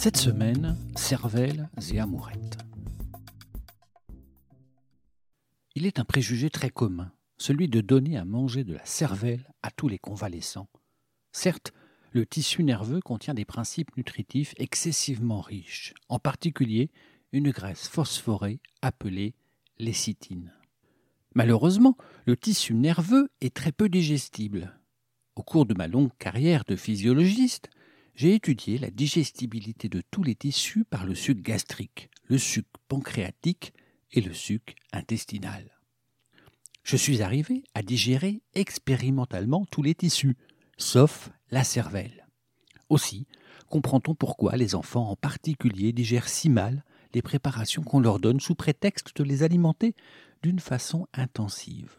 Cette semaine, cervelle et amourettes. Il est un préjugé très commun, celui de donner à manger de la cervelle à tous les convalescents. Certes, le tissu nerveux contient des principes nutritifs excessivement riches, en particulier une graisse phosphorée appelée lécithine. Malheureusement, le tissu nerveux est très peu digestible. Au cours de ma longue carrière de physiologiste, j'ai étudié la digestibilité de tous les tissus par le suc gastrique, le suc pancréatique et le suc intestinal. Je suis arrivé à digérer expérimentalement tous les tissus, sauf la cervelle. Aussi, comprend-on pourquoi les enfants en particulier digèrent si mal les préparations qu'on leur donne sous prétexte de les alimenter d'une façon intensive.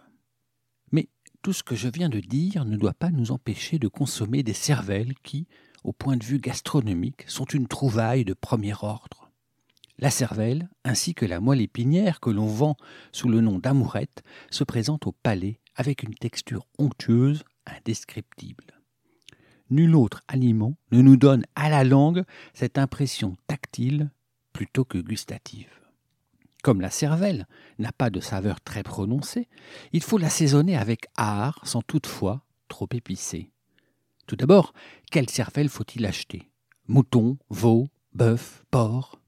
Mais tout ce que je viens de dire ne doit pas nous empêcher de consommer des cervelles qui, au point de vue gastronomique, sont une trouvaille de premier ordre. La cervelle, ainsi que la moelle épinière que l'on vend sous le nom d'amourette, se présentent au palais avec une texture onctueuse, indescriptible. Nul autre aliment ne nous donne à la langue cette impression tactile plutôt que gustative. Comme la cervelle n'a pas de saveur très prononcée, il faut l'assaisonner avec art sans toutefois trop épicer. Tout d'abord, quelle cervelle faut-il acheter? Mouton, veau, bœuf, porc?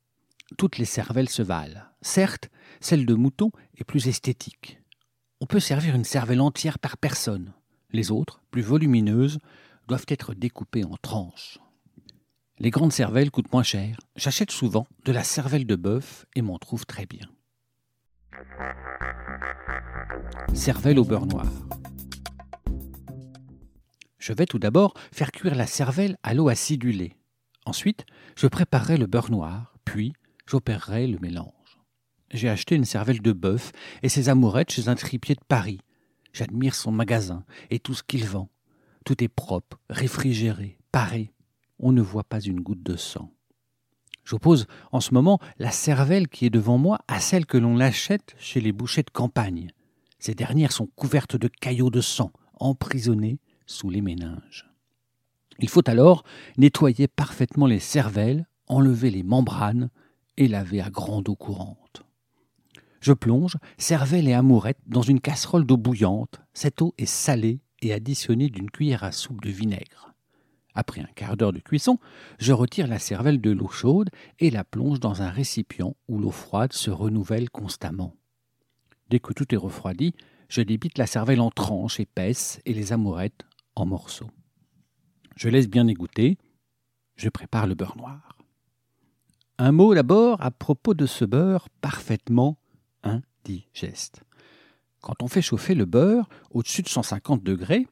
Toutes les cervelles se valent. Certes, celle de mouton est plus esthétique. On peut servir une cervelle entière par personne. Les autres, plus volumineuses, doivent être découpées en tranches. Les grandes cervelles coûtent moins cher. J'achète souvent de la cervelle de bœuf et m'en trouve très bien. Cervelle au beurre noir. Je vais tout d'abord faire cuire la cervelle à l'eau acidulée. Ensuite, je préparerai le beurre noir, puis j'opérerai le mélange. J'ai acheté une cervelle de bœuf et ses amourettes chez un tripier de Paris. J'admire son magasin et tout ce qu'il vend. Tout est propre, réfrigéré, paré. On ne voit pas une goutte de sang. J'oppose en ce moment la cervelle qui est devant moi à celle que l'on achète chez les bouchers de campagne. Ces dernières sont couvertes de caillots de sang, emprisonnés sous les méninges. Il faut alors nettoyer parfaitement les cervelles, enlever les membranes et laver à grande eau courante. Je plonge cervelle et amourette dans une casserole d'eau bouillante. Cette eau est salée et additionnée d'une cuillère à soupe de vinaigre. Après un quart d'heure de cuisson, je retire la cervelle de l'eau chaude et la plonge dans un récipient où l'eau froide se renouvelle constamment. Dès que tout est refroidi, je débite la cervelle en tranches épaisses et les amourettes en morceaux. Je laisse bien égoutter. Je prépare le beurre noir. Un mot d'abord à propos de ce beurre parfaitement indigeste. Quand on fait chauffer le beurre au-dessus de 150 degrés,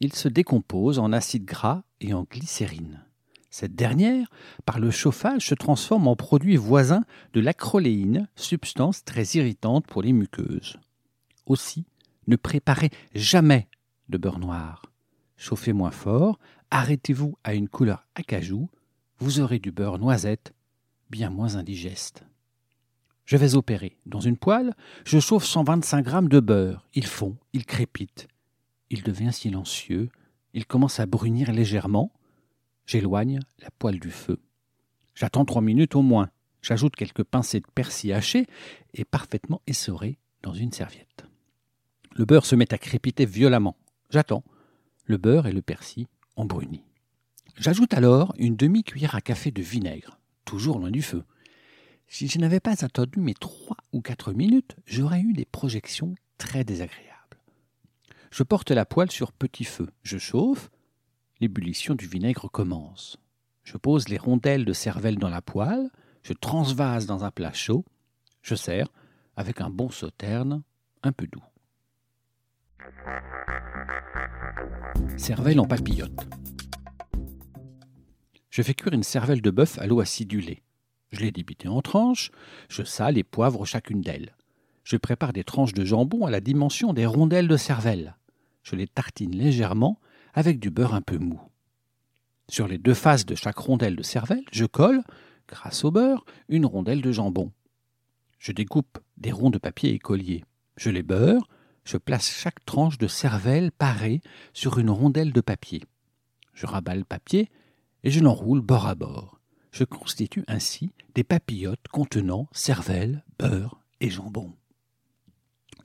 il se décompose en acide gras et en glycérine. Cette dernière, par le chauffage, se transforme en produit voisin de l'acroléine, substance très irritante pour les muqueuses. Aussi, ne préparez jamais de beurre noir chauffez moins fort, arrêtez-vous à une couleur acajou, vous aurez du beurre noisette bien moins indigeste. Je vais opérer. Dans une poêle, je chauffe 125 grammes de beurre. Il fond, il crépite. Il devient silencieux, il commence à brunir légèrement. J'éloigne la poêle du feu. J'attends trois minutes au moins. J'ajoute quelques pincées de persil haché et parfaitement essoré dans une serviette. Le beurre se met à crépiter violemment. J'attends le beurre et le persil ont bruni. J'ajoute alors une demi-cuillère à café de vinaigre, toujours loin du feu. Si je n'avais pas attendu mes trois ou quatre minutes, j'aurais eu des projections très désagréables. Je porte la poêle sur petit feu, je chauffe, l'ébullition du vinaigre commence. Je pose les rondelles de cervelle dans la poêle, je transvase dans un plat chaud, je sers avec un bon sauterne un peu doux. Cervelle en papillote. Je fais cuire une cervelle de bœuf à l'eau acidulée. Je l'ai débitée en tranches, je sale et poivre chacune d'elles. Je prépare des tranches de jambon à la dimension des rondelles de cervelle. Je les tartine légèrement avec du beurre un peu mou. Sur les deux faces de chaque rondelle de cervelle, je colle, grâce au beurre, une rondelle de jambon. Je découpe des ronds de papier écolier. Je les beurre, je place chaque tranche de cervelle parée sur une rondelle de papier. Je rabats le papier et je l'enroule bord à bord. Je constitue ainsi des papillotes contenant cervelle, beurre et jambon.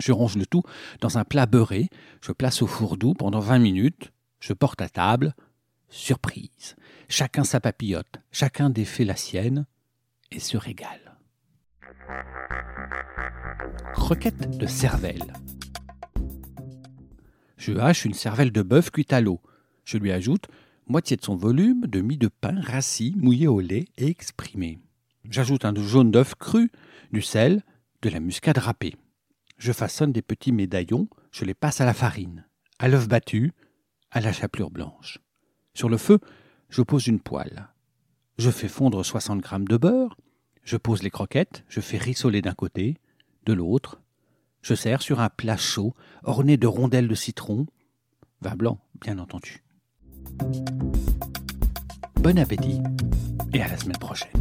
Je range le tout dans un plat beurré, je place au four doux pendant vingt minutes, je porte à table. Surprise. Chacun sa papillote, chacun défait la sienne et se régale. Croquette de cervelle. Je hache une cervelle de bœuf cuite à l'eau. Je lui ajoute moitié de son volume de mie de pain rassis, mouillé au lait et exprimé. J'ajoute un jaune d'œuf cru, du sel, de la muscade râpée. Je façonne des petits médaillons, je les passe à la farine, à l'œuf battu, à la chapelure blanche. Sur le feu, je pose une poêle. Je fais fondre 60 grammes de beurre, je pose les croquettes, je fais rissoler d'un côté, de l'autre. Je sers sur un plat chaud, orné de rondelles de citron, vin blanc, bien entendu. Bon appétit et à la semaine prochaine.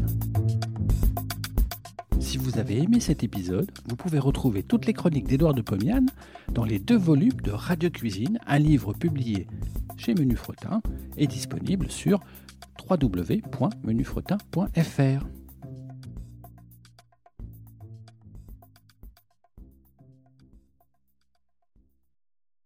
Si vous avez aimé cet épisode, vous pouvez retrouver toutes les chroniques d'Édouard de Pomian dans les deux volumes de Radio Cuisine, un livre publié chez Menu Fretin et disponible sur www.menufretin.fr.